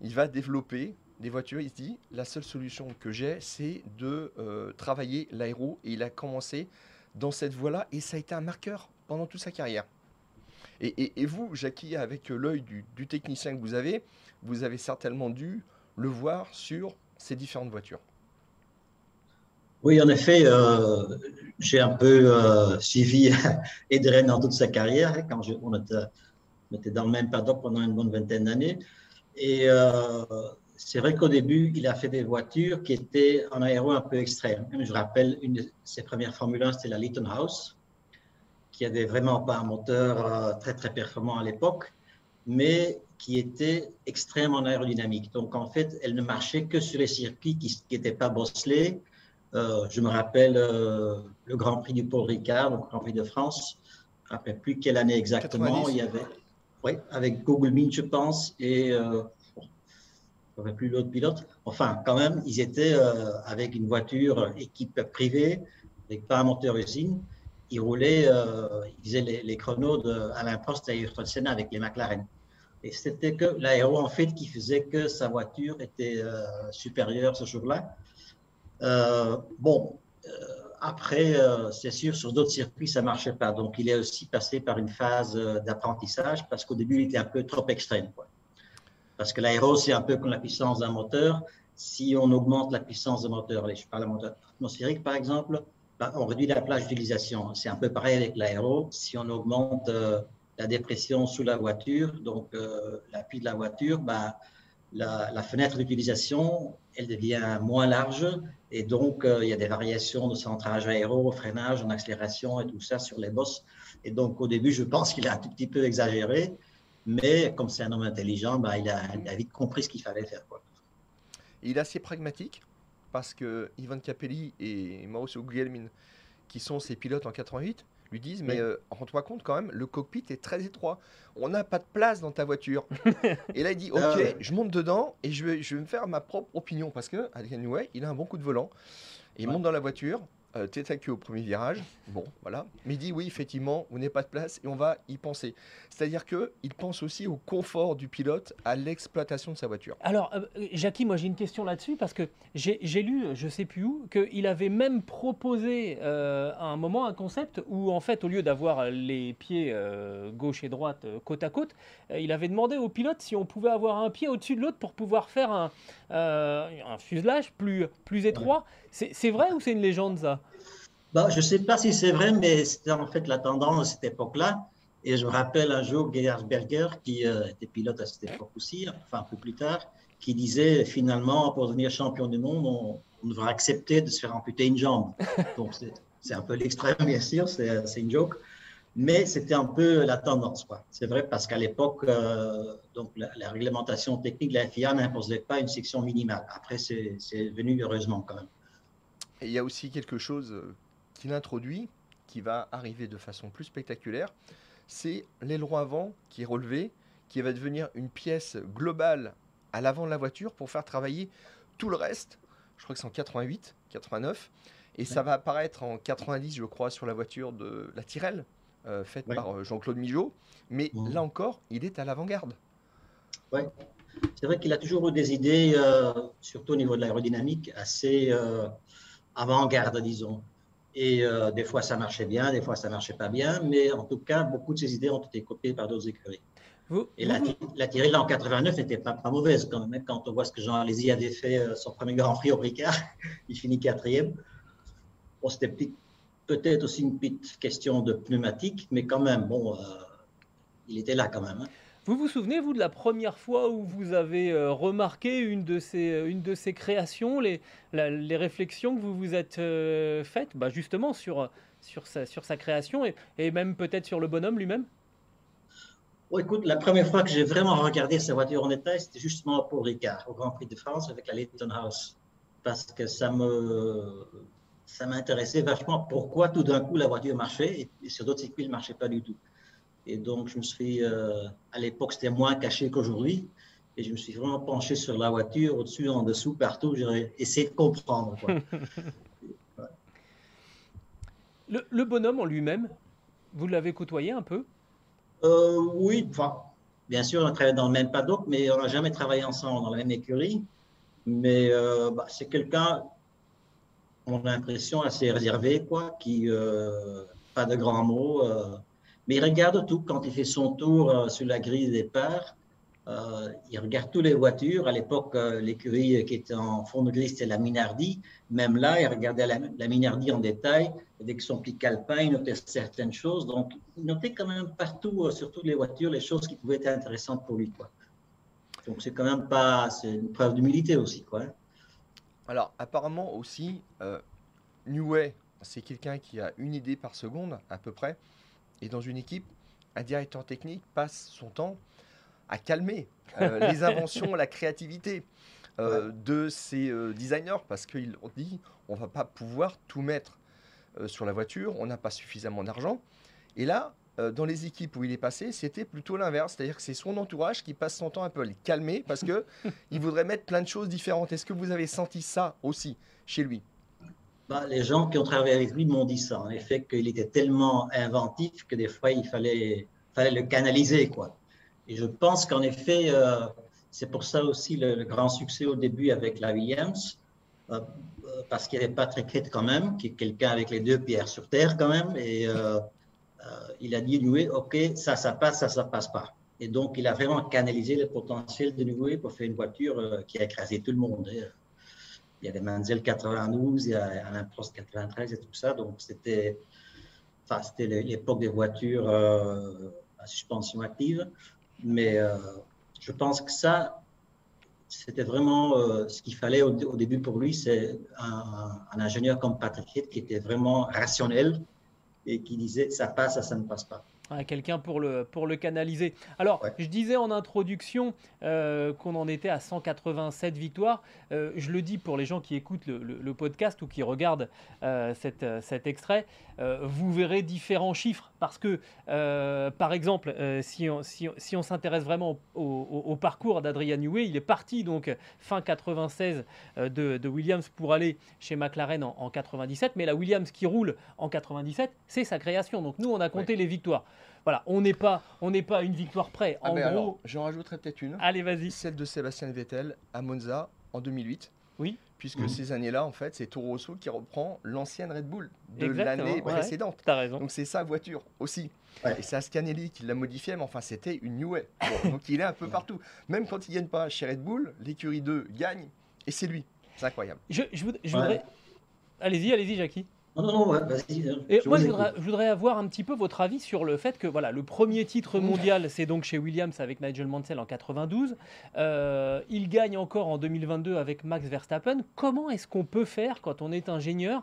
il va développer des voitures. Il se dit, la seule solution que j'ai, c'est de euh, travailler l'aéro. Et il a commencé dans cette voie-là et ça a été un marqueur pendant toute sa carrière. Et, vous, Jackie, avec l'œil du, technicien que vous avez, vous avez certainement dû le voir sur ces différentes voitures. Oui, en effet, euh, j'ai un peu euh, suivi Edren dans toute sa carrière, hein, quand je- on, était, on était dans le même paddock pendant une bonne vingtaine d'années. Et euh, c'est vrai qu'au début, il a fait des voitures qui étaient en aéro un peu extrême. Je rappelle, une de ses premières Formule 1, c'était la Lytton House, qui avait vraiment pas un moteur euh, très très performant à l'époque, mais qui était extrêmement aérodynamique. Donc, en fait, elle ne marchait que sur les circuits qui n'étaient pas bosselés. Euh, je me rappelle euh, le Grand Prix du Paul Ricard, le Grand Prix de France. Je ne me rappelle plus quelle année exactement. Il y avait, oui, avec Google Meet, je pense, et euh, je ne plus l'autre pilote. Enfin, quand même, ils étaient euh, avec une voiture équipe privée, avec pas un moteur usine. Ils roulaient, ils faisaient les, chronos de Alain Prost et Ayrton Senna avec les McLaren. Et c'était que l'aéro, en fait, qui faisait que sa voiture était supérieure ce jour-là. Euh, bon, euh, après, euh, c'est sûr, sur d'autres circuits, ça ne marchait pas. Donc, il est aussi passé par une phase d'apprentissage parce qu'au début, il était un peu trop extrême. Quoi. Parce que l'aéro, c'est un peu comme la puissance d'un moteur. Si on augmente la puissance d'un moteur, je parle de moteur atmosphérique par exemple, bah, on réduit la plage d'utilisation. C'est un peu pareil avec l'aéro. Si on augmente la dépression sous la voiture, donc l'appui de la voiture, bah, la, fenêtre d'utilisation, elle devient moins large et donc euh, il y a des variations de centrage aéro, freinage, en accélération et tout ça sur les bosses. Et donc au début, je pense qu'il a un tout petit peu exagéré, mais comme c'est un homme intelligent, bah, il, a, vite compris ce qu'il fallait faire. Quoi. Il est assez pragmatique parce que Ivan Capelli et Mauricio Guglielmin, qui sont ses pilotes en 88, lui disent Mais euh, rends-toi compte quand même, le cockpit est très étroit. On n'a pas de place dans ta voiture. et là, il dit ah Ok, je monte dedans et je vais, je vais me faire ma propre opinion. Parce que, anyway, il a un bon coup de volant. il monte dans la voiture euh, tête au premier virage. Bon, voilà. Mais il dit oui, effectivement, on n'est pas de place et on va y penser. C'est-à-dire qu'il pense aussi au confort du pilote, à l'exploitation de sa voiture. Alors, euh, Jackie, moi j'ai une question là-dessus parce que j'ai lu, je sais plus où, qu'il avait même proposé euh, à un moment un concept où, en fait, au lieu d'avoir les pieds euh, gauche et droite côte à côte, il avait demandé au pilote si on pouvait avoir un pied au-dessus de l'autre pour pouvoir faire un, un fuselage plus, plus étroit. C'est vrai ou c'est une légende ça? Bah, Je ne sais pas si c'est vrai, mais c'était en fait la tendance à cette époque-là. Et je me rappelle un jour Gerhard Berger, qui euh, était pilote à cette époque aussi, enfin un peu plus tard, qui disait finalement, pour devenir champion du monde, on, on devra accepter de se faire amputer une jambe. Donc c'est un peu l'extrême, bien sûr, c'est une joke. Mais c'était un peu la tendance. C'est vrai parce qu'à l'époque, euh, donc la, réglementation technique de la FIA n'imposait pas une section minimale. Après, c'est venu heureusement quand même. Et il y a aussi quelque chose euh, qu'il introduit, qui va arriver de façon plus spectaculaire, c'est l'aileron avant qui est relevé, qui va devenir une pièce globale à l'avant de la voiture pour faire travailler tout le reste. Je crois que c'est en 88, 89. Et ça va apparaître en 90, je crois, sur la voiture de la Tyrrell, euh, faite par euh, Jean-Claude Migeot. Mais là encore, il est à l'avant-garde. Oui, c'est vrai qu'il a toujours eu des idées, surtout au niveau de l'aérodynamique, assez avant-garde, disons. Et euh, des fois, ça marchait bien, des fois, ça marchait pas bien, mais en tout cas, beaucoup de ces idées ont été copiées par d'autres écuries. et la, la Tyrrell en 89 n'était pas, pas, mauvaise quand même. Hein. Quand on voit ce que Jean Alési avait fait euh, son premier Grand Prix au Ricard, il finit quatrième. Bon, c'était peut-être aussi une petite question de pneumatique, mais quand même, bon, euh, il était là quand même. Hein. Vous vous souvenez, vous, de la première fois où vous avez euh, remarqué une de ces, euh, créations, les, réflexions que vous vous êtes euh, faites bah justement sur, sa, création et, même peut-être sur le bonhomme lui-même? Oh, Écoute, la première fois que j'ai vraiment regardé sa voiture en détail, c'était justement pour Ricard, au Grand Prix de France avec la Leighton House. Parce que ça ça m'intéressait vachement pourquoi tout d'un coup la voiture marchait et, sur d'autres circuits, elle ne marchait pas du tout. Et donc, je me suis, euh, à l'époque, c'était moins caché qu'aujourd'hui. Et je me suis vraiment penché sur la voiture, au-dessus, en dessous, partout. J'ai essayé de comprendre. le, bonhomme en lui-même, vous l'avez côtoyé un peu? Euh, Oui, enfin, bien sûr, on a travaillé dans le même paddock, mais on n'a jamais travaillé ensemble dans la même écurie. Mais euh, bah, c'est quelqu'un, on a l'impression, assez réservé, quoi, qui, pas de grands mots mais il regarde tout. Quand il fait son tour euh, sur la grille de départ, euh, il regarde toutes les voitures. À l'époque, euh, l'écurie qui était en fond de grille, c'était la Minardi. Même là, il regardait la, la Minardi en détail. Avec son petit calepin, il notait certaines choses. Donc, il notait quand même partout, sur toutes les voitures, les choses qui pouvaient être intéressantes pour lui. Quoi. Donc, c'est quand même pas. C'est une preuve d'humilité aussi. Quoi. Alors, apparemment aussi, euh, Newey, c'est quelqu'un qui a une idée par seconde, à peu près. Et dans une équipe, un directeur technique passe son temps à calmer les inventions, la créativité de ces designers parce qu'ils ont dit on va pas pouvoir tout mettre sur la voiture, on n'a pas suffisamment d'argent. Et là, dans les équipes où il est passé, c'était plutôt l'inverse. C'est-à-dire que c'est son entourage qui passe son temps un peu à le calmer parce qu'il voudrait mettre plein de choses différentes. Est-ce que vous avez senti ça aussi chez lui? Les gens qui ont travaillé avec lui m'ont dit ça, en effet, qu'il était tellement inventif que des fois, il fallait, le canaliser. Quoi. Et je pense qu'en effet, euh, c'est pour ça aussi le, grand succès au début avec la Williams, euh, euh, parce qu'il y avait Patrick Hitt quand même, qui est quelqu'un avec les deux pierres sur terre quand même, et il a dit OK, ça, ça passe, ça, ça passe pas. Et donc, il a vraiment canalisé le potentiel de Newey pour faire une voiture qui a écrasé tout le monde. Il y avait Manzel 92, il y a Alain Prost 93 et tout ça. Donc, c'était enfin, l'époque des voitures euh, à suspension active. Mais euh, je pense que ça, c'était vraiment euh, ce qu'il fallait au, début pour lui. C'est un, ingénieur comme Patrick qui était vraiment rationnel et qui disait ça passe, ça, ça ne passe pas quelqu'un pour le, pour le canaliser. Alors, je disais en introduction euh, qu'on en était à 187 victoires. Euh, je le dis pour les gens qui écoutent le, podcast ou qui regardent euh, cet extrait, vous verrez différents chiffres parce que, par exemple, si on si, si on s'intéresse vraiment au, parcours d'Adrian Newey, il est parti donc fin 96 de, Williams pour aller chez McLaren en, 97, mais la Williams qui roule en 97, c'est sa création. Donc nous, on a compté les victoires. Voilà, on n'est pas, on n'est pas une victoire près. Ah, en gros, j'en rajouterai peut-être une. Allez, vas-y. Celle de Sébastien Vettel à Monza en 2008. Oui. Puisque mmh. ces années-là, en fait, c'est Toro Rosso qui reprend l'ancienne Red Bull de l'année précédente. T'as raison. Donc c'est sa voiture aussi. Et c'est Ascanelli qui l'a modifié, mais enfin c'était une New Way. donc il est un peu partout. Même quand il ne gagne pas chez Red Bull, l'écurie 2 gagne et c'est lui. C'est incroyable. Je, je voudrais. Allez-y, allez-y, Jackie. Non, non, non, vas-y. Hein. Et moi, je voudrais, avoir un petit peu votre avis sur le fait que voilà, le premier titre mondial, c'est donc chez Williams avec Nigel Mansell en 92. Euh, il gagne encore en 2022 avec Max Verstappen. Comment est-ce qu'on peut faire quand on est ingénieur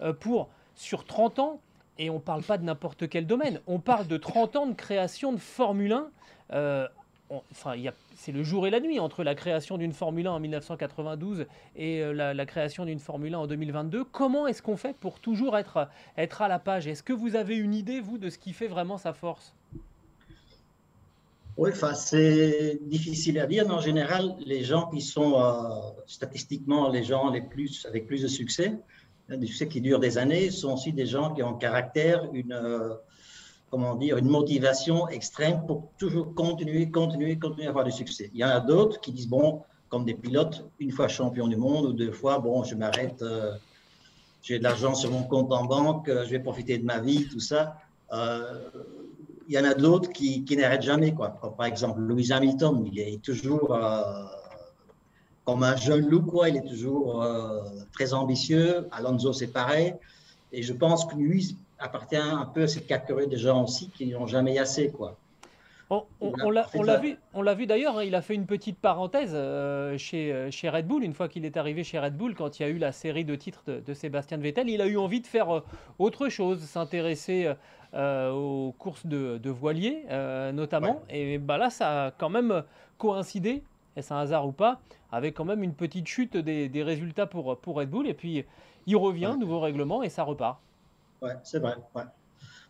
euh, pour, sur 30 ans, et on ne parle pas de n'importe quel domaine, on parle de 30 ans de création de Formule 1 euh, enfin, c'est le jour et la nuit entre la création d'une Formule 1 en 1992 et euh, la, création d'une Formule 1 en 2022. Comment est-ce qu'on fait pour toujours être, à la page? Est-ce que vous avez une idée, vous, de ce qui fait vraiment sa force? Oui, enfin, c'est difficile à dire, en général, les gens qui sont euh, statistiquement les gens les plus, avec plus de succès, des succès qui durent des années, sont aussi des gens qui ont un caractère, une, euh, comment dire, une motivation extrême pour toujours continuer, continuer, continuer à avoir du succès. Il y en a d'autres qui disent, bon, comme des pilotes, une fois champion du monde ou deux fois, bon, je m'arrête, euh, j'ai de l'argent sur mon compte en banque, euh, je vais profiter de ma vie, tout ça. Euh, il y en a d'autres qui, qui n'arrêtent jamais, quoi. par exemple, Louis Hamilton, il est toujours comme un jeune loup, quoi. Il est toujours très ambitieux. Alonso, c'est pareil. Et je pense que lui, appartient un peu à cette catégorie de gens aussi qui n'ont jamais assez, quoi. On, on, l'a vu, on l'a vu d'ailleurs. Hein, il a fait une petite parenthèse euh, chez, euh, chez Red Bull une fois qu'il est arrivé chez Red Bull quand il y a eu la série de titres de, Sébastien Vettel. Il a eu envie de faire euh, autre chose, s'intéresser aux courses de, de voiliers notamment. Et bah là, ça a quand même coïncidé, est-ce un hasard ou pas, avec quand même une petite chute des, des résultats pour, pour Red Bull. Et puis il revient, nouveau règlement et ça repart. Oui, c'est vrai. Ouais.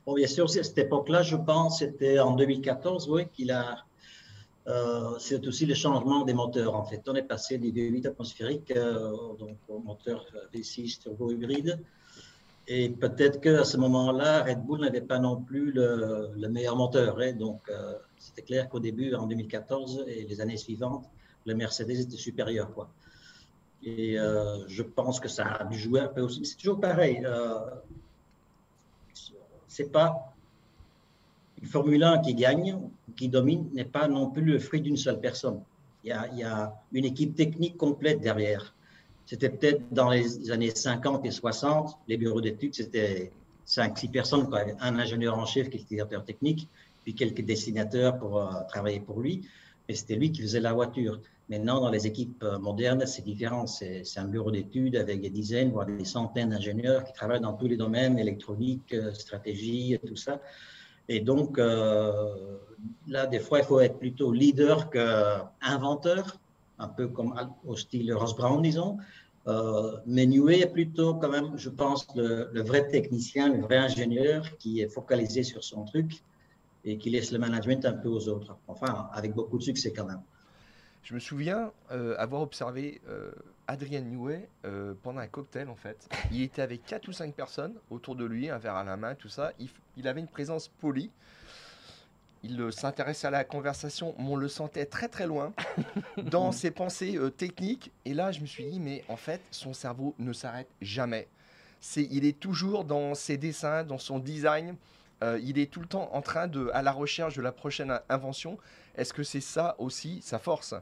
Bon, bien sûr, à cette époque-là, je pense, c'était en 2014, oui, qu'il a. Euh, c'est aussi le changement des moteurs. En fait, on est passé des V8 atmosphériques euh, donc au moteur V6 turbo hybride. Et peut-être qu'à ce moment-là, Red Bull n'avait pas non plus le, meilleur moteur. Hein. donc, euh, c'était clair qu'au début, en 2014 et les années suivantes, le Mercedes était supérieur. Et je pense que ça a dû jouer un peu aussi. C'est toujours pareil c'est pas une Formule 1 qui gagne, qui domine, n'est pas non plus le fruit d'une seule personne. Il y, a, une équipe technique complète derrière. C'était peut-être dans les années 50 et 60, les bureaux d'études, c'était 5-6 personnes, un ingénieur en chef qui était directeur technique, puis quelques dessinateurs pour euh, travailler pour lui, mais c'était lui qui faisait la voiture. Maintenant, dans les équipes euh, modernes, c'est différent. C'est un bureau d'études avec des dizaines, voire des centaines d'ingénieurs qui travaillent dans tous les domaines, électronique, euh, stratégie, tout ça. Et donc, euh, là, des fois, il faut être plutôt leader qu'inventeur, un peu comme au style Ross Brown, disons. Euh, mais Newey est plutôt quand même, je pense, le, vrai technicien, le vrai ingénieur qui est focalisé sur son truc et qui laisse le management un peu aux autres. Enfin, avec beaucoup de succès quand même. Je me souviens euh, avoir observé euh, Adrien Newey pendant un cocktail en fait. Il était avec quatre ou cinq personnes autour de lui, un verre à la main, tout ça. il avait une présence polie il s'intéressait à la conversation, mais on le sentait très très loin dans ses pensées euh, techniques. Et là, je me suis dit, mais en fait, son cerveau ne s'arrête jamais. C'est, il est toujours dans ses dessins, dans son design. Euh, il est tout le temps en train de, à la recherche de la prochaine invention. Est-ce que c'est ça aussi sa force?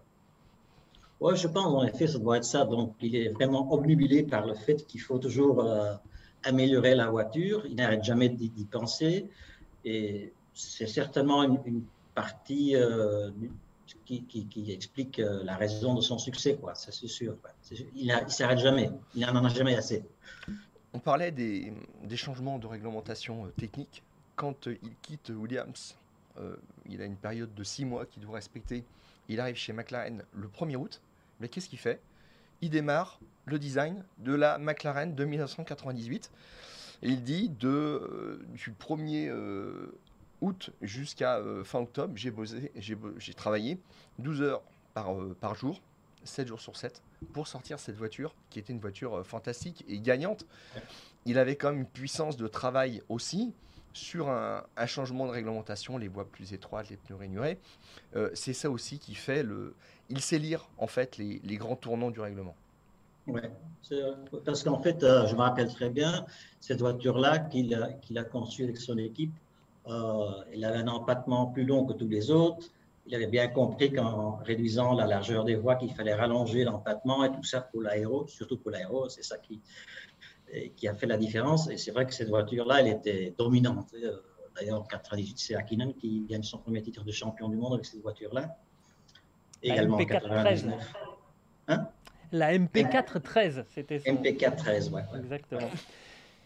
Oui, je pense en effet, ça doit être ça. Donc, il est vraiment obnubilé par le fait qu'il faut toujours euh, améliorer la voiture. Il n'arrête jamais d'y penser. Et c'est certainement une, partie euh, qui, explique euh, la raison de son succès, quoi. Ça, c'est sûr. Il ne s'arrête jamais. Il n'en a jamais assez. On parlait des, changements de réglementation technique. Quand il quitte Williams, il a une période de six mois qu'il doit respecter. Il arrive chez McLaren le 1er août. Mais qu'est-ce qu'il fait? Il démarre le design de la McLaren de 1998. Et il dit de, du 1er août jusqu'à euh, fin octobre, j'ai j'ai travaillé 12 heures par, euh, par jour, 7 jours sur 7, pour sortir cette voiture, qui était une voiture euh, fantastique et gagnante. Il avait quand même une puissance de travail aussi sur un, changement de réglementation, les voies plus étroites, les pneus rainurés. c'est ça aussi qui fait le. Il sait lire en fait les, grands tournants du règlement. Oui, parce qu'en fait, je me rappelle très bien cette voiture-là qu'il a, qu'il a conçue avec son équipe euh, il avait un empattement plus long que tous les autres. Il avait bien compris qu'en réduisant la largeur des voies, qu'il fallait rallonger l'empattement et tout ça pour l'aéro, surtout pour l'aéro, c'est ça qui, qui a fait la différence. Et c'est vrai que cette voiture-là, elle était dominante. Euh, d'ailleurs, en 98, c'est Akinen qui gagne son premier titre de champion du monde avec cette voiture-là. Également en 99. Hein? La MP4 13, c'était ça. MP4 13, ouais. Exactement.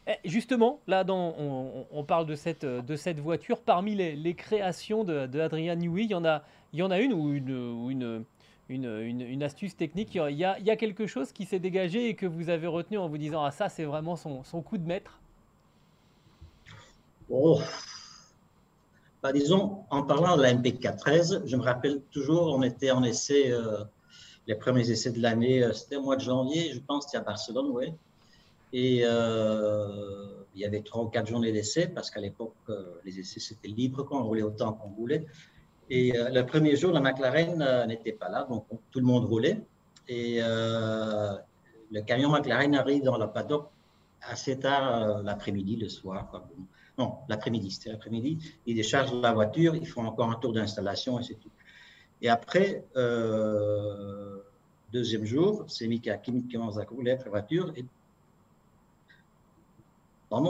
Eh, justement, là, on, parle de cette, de cette voiture. Parmi les, créations de, de, Adrian Newey, il y en a, il y en a une ou une, une, une, astuce technique. Il y, a, quelque chose qui s'est dégagé et que vous avez retenu en vous disant Ah, ça, c'est vraiment son, coup de maître? Oh bah, Disons, en parlant de la MP413, je me rappelle toujours, on était en essai, euh, les premiers essais de l'année, euh, c'était au mois de janvier, je pense, c'était à Barcelone, oui. Et euh, il y avait trois ou quatre journées d'essai parce qu'à l'époque, les essais, c'était libre, on roulait autant qu'on voulait. Et euh, le premier jour, la McLaren n'était pas là, donc tout le monde roulait. Et le camion McLaren arrive dans la paddock assez tard l'après-midi, le soir. Non, l'après-midi, c'était l'après-midi. Ils déchargent la voiture, ils font encore un tour d'installation et c'est tout. Et après, deuxième jour, c'est Mika qui commence à rouler la voiture. Et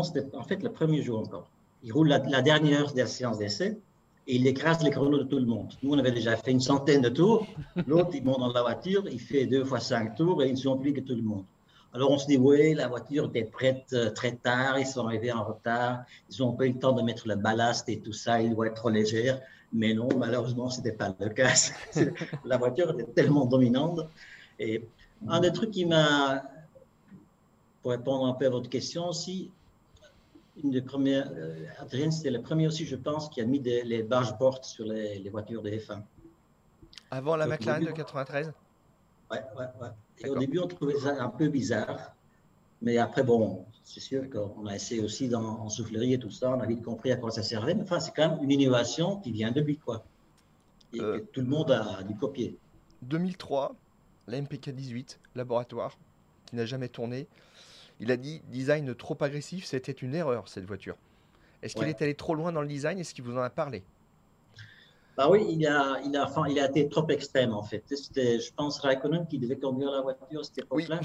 c'était en fait le premier jour encore. Il roule la, dernière des séances d'essai et il écrase les chronos de tout le monde. Nous, on avait déjà fait une centaine de tours. L'autre, il monte dans la voiture, il fait deux fois cinq tours et ils sont plus que tout le monde. Alors on se dit, oui, la voiture était prête euh, très tard, ils sont arrivés en retard, ils n'ont pas eu le temps de mettre le ballast et tout ça, il doit être trop légère. Mais non, malheureusement, ce n'était pas le cas. la voiture était tellement dominante. Et un des trucs qui m'a, pour répondre un peu à votre question aussi, une des premières, euh, Adrien, c'était le premier aussi, je pense, qui a mis des, les barges portes sur les, les, voitures de F1. Avant la McLaren de 93 Ouais, ouais, ouais. Et au début, on trouvait ça un peu bizarre. Mais après, bon, c'est sûr qu'on a essayé aussi dans, en soufflerie et tout ça, on a vite compris à quoi ça servait. Mais enfin, c'est quand même une innovation qui vient de lui, quoi. Et euh, que tout le monde a dû copier. 2003, la MPK 18, laboratoire, qui n'a jamais tourné. Il a dit design trop agressif, c'était une erreur cette voiture. Est-ce qu'il est allé trop loin dans le design? Est-ce qu'il vous en a parlé? Bah oui, il a, il, a, enfin, il a été trop extrême en fait. C'était, je pense, Raikkonen qui devait conduire la voiture à cette époque-là.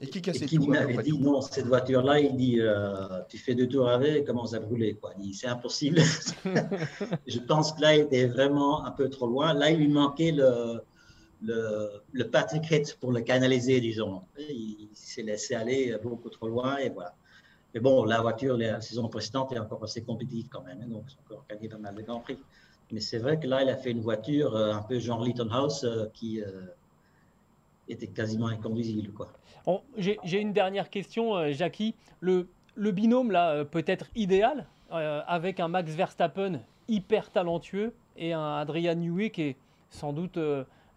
Et qui cassait qui m'avait dit non, cette voiture-là, il dit euh, tu fais deux tours avec et commence à brûler. Quoi? Il dit c'est impossible. je pense que là, il était vraiment un peu trop loin. Là, il lui manquait le, le, le Patrick Hitch pour le canaliser, disons. Il, s'est laissé aller beaucoup trop loin et voilà. Mais bon, la voiture, la saison précédente est encore assez compétitive quand même, hein, donc ils ont encore gagné pas mal de grands prix. Mais c'est vrai que là, il a fait une voiture un peu genre Litton House qui était quasiment inconduisible. Quoi. J'ai une dernière question, Jackie. Le, le binôme, là, peut-être idéal, avec un Max Verstappen hyper talentueux et un Adrian Newey qui est sans doute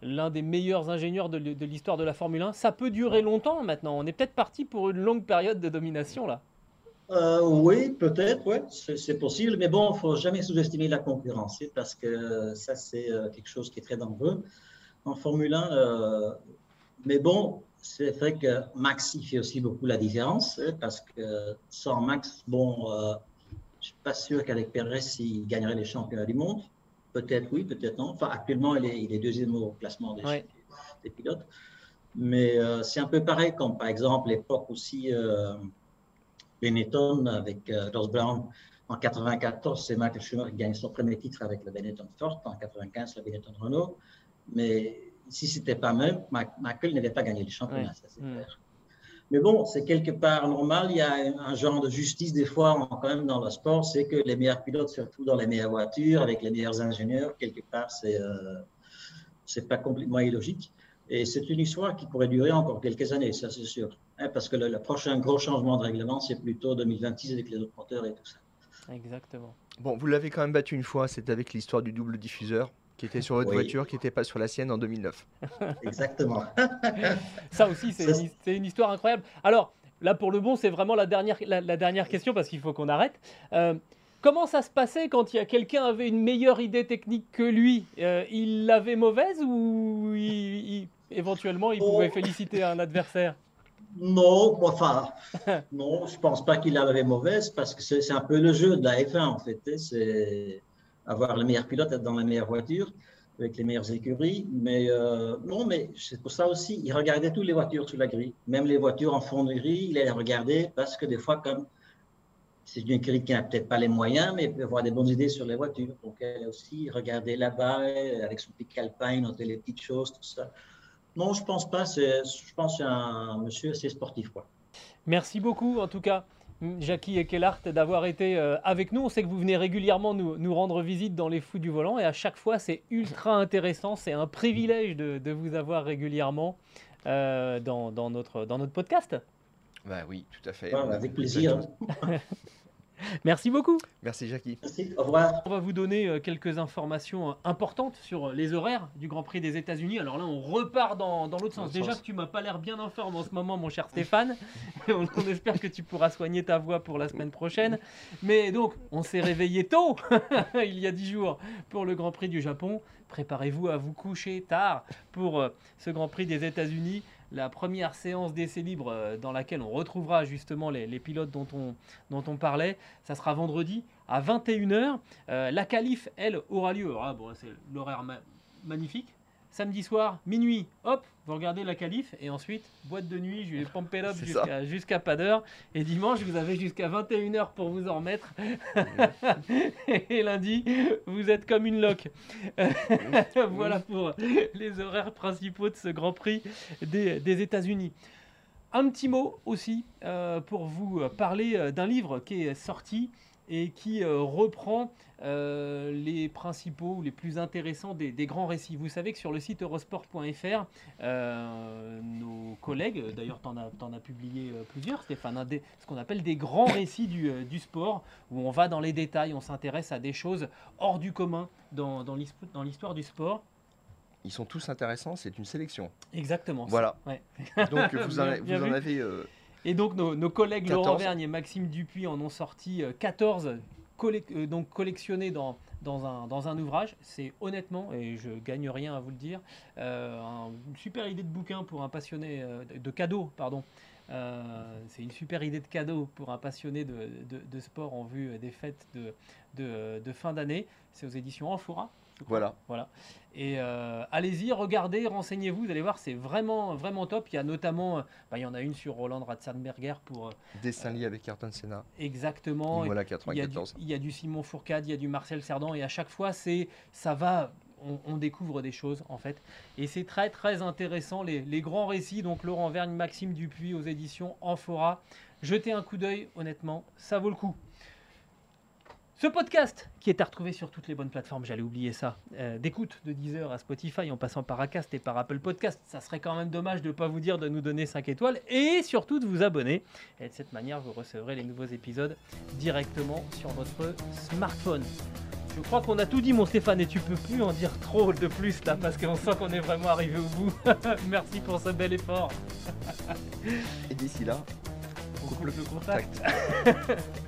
l'un des meilleurs ingénieurs de, l'histoire de la Formule 1. Ça peut durer longtemps maintenant. On est peut-être parti pour une longue période de domination là. Euh, oui, peut-être, ouais, c'est possible. Mais bon, il ne faut jamais sous-estimer la concurrence hein, parce que ça, c'est euh, quelque chose qui est très dangereux en Formule 1. Euh, mais bon, c'est vrai que Max, il fait aussi beaucoup la différence hein, parce que sans Max, bon, je ne suis pas sûr qu'avec Perez, il gagnerait les championnats du monde. Peut-être oui, peut-être non. Enfin, actuellement, il est, il est deuxième au classement des, des pilotes. Mais euh, c'est un peu pareil comme, par exemple, l'époque aussi euh, Benetton avec euh, Ross Brown. En 94, c'est Michael Schumacher qui gagne son premier titre avec le Benetton Ford. En 95, le Benetton Renault. Mais si ce n'était pas même, Michael n'avait pas gagné le championnat, ça c'est clair. Mais bon, c'est quelque part normal. Il y a un genre de justice des fois quand même dans le sport, c'est que les meilleurs pilotes, surtout dans les meilleures voitures, avec les meilleurs ingénieurs, quelque part, c'est euh, c'est pas complètement illogique. Et c'est une histoire qui pourrait durer encore quelques années, ça c'est sûr. Hein, parce que le, prochain gros changement de règlement, c'est plutôt 2026 avec les autres moteurs et tout ça. Exactement. Bon, vous l'avez quand même battu une fois, c'est avec l'histoire du double diffuseur qui était sur votre voiture, qui n'était pas sur la sienne en 2009. Exactement. Ça aussi, c'est une, histoire incroyable. Alors, là, pour le bon, c'est vraiment la dernière, la, dernière question, parce qu'il faut qu'on arrête. Euh, comment ça se passait quand il y a quelqu'un avait une meilleure idée technique que lui? Euh, Il l'avait mauvaise ou éventuellement il pouvait oh. féliciter un adversaire? Non, enfin, non, je pense pas qu'il l'avait mauvaise parce que c'est un peu le jeu de la F1 en fait. Hein. C'est avoir le meilleur pilote, être dans la meilleure voiture, avec les meilleures écuries. Mais euh, non, mais c'est pour ça aussi, il regardait toutes les voitures sur la grille, même les voitures en fond de grille, il les regardait parce que des fois, comme c'est une écurie qui n'a peut-être pas les moyens, mais peut avoir des bonnes idées sur les voitures. Donc, elle aussi regardé là-bas avec son pic alpine, noter les petites choses, tout ça. Non, je pense pas. Je pense que c'est un monsieur assez sportif. Merci beaucoup, en tout cas. Jackie et Kellart, d'avoir été euh, avec nous. On sait que vous venez régulièrement nous, rendre visite dans les fous du volant et à chaque fois c'est ultra intéressant. C'est un privilège de, vous avoir régulièrement euh, dans, notre, dans notre podcast. Bah oui, tout à fait. avec plaisir. Merci beaucoup. Merci Jackie. Merci, au revoir. On va vous donner euh, quelques informations euh, importantes sur euh, les horaires du Grand Prix des États-Unis. Alors là, on repart dans, l'autre sens. Déjà que tu m'as pas l'air bien informé en ce moment, mon cher Stéphane. on, espère que tu pourras soigner ta voix pour la semaine prochaine. Mais donc, on s'est réveillé tôt, il y a dix jours, pour le Grand Prix du Japon. Préparez-vous à vous coucher tard pour ce Grand Prix des États-Unis la première séance d'essai libre euh, dans laquelle on retrouvera justement les, pilotes dont on, parlait. Ça sera vendredi à 21h. Euh, la qualif, elle, aura lieu. Ah, c'est l'horaire magnifique samedi soir, minuit, hop, vous regardez la qualif et ensuite boîte de nuit, je vais pomper up jusqu'à pas d'heure. Et dimanche, vous avez jusqu'à 21h pour vous en remettre. et lundi, vous êtes comme une loque. voilà pour les horaires principaux de ce Grand Prix des, États-Unis. Un petit mot aussi euh, pour vous parler euh, d'un livre qui est sorti et qui euh, reprend euh, les principaux ou les plus intéressants des, grands récits. Vous savez que sur le site eurosport.fr, euh, nos collègues, d'ailleurs tu en, as publié plusieurs Stéphane, ce qu'on appelle des grands récits du, sport, où on va dans les détails, on s'intéresse à des choses hors du commun dans, dans l'histoire du sport. Ils sont tous intéressants, c'est une sélection. Exactement. Voilà. Donc vous, en, vous en avez et donc nos, collègues Laurent Vergne et Maxime Dupuis en ont sorti 14 euh, euh, donc collectionnés dans, dans, un, dans un ouvrage. C'est honnêtement, et je gagne rien à vous le dire, euh, une super idée de bouquin pour un passionné de cadeau, pardon. c'est une super idée de cadeau pour un passionné de, de, sport en vue des fêtes de, de fin d'année. C'est aux éditions Amphora. Voilà. Voilà. Et euh, allez-y, regardez, renseignez-vous, vous allez voir, c'est vraiment, vraiment top. Il y a notamment, euh, bah, il y en a une sur Roland Ratzenberger pour. Euh, Dessin lié avec Ayrton Senna. Exactement. Voilà, 94. Il y, a du, Simon Fourcade, il y a du Marcel Cerdan, et à chaque fois, c'est, ça va. On, découvre des choses en fait. Et c'est très très intéressant, les, les, grands récits. Donc Laurent Vergne, Maxime Dupuis aux éditions Amphora. Jetez un coup d'œil, honnêtement, ça vaut le coup. Ce podcast qui est à retrouver sur toutes les bonnes plateformes, j'allais oublier ça, euh, d'écoute de Deezer à Spotify en passant par Acast et par Apple Podcast. Ça serait quand même dommage de ne pas vous dire de nous donner 5 étoiles et surtout de vous abonner. Et de cette manière, vous recevrez les nouveaux épisodes directement sur votre smartphone. Je crois qu'on a tout dit, mon Stéphane, et tu peux plus en dire trop de plus là, parce qu'on sent qu'on est vraiment arrivé au bout. Merci pour ce bel effort. Et d'ici là, on coupe le contact.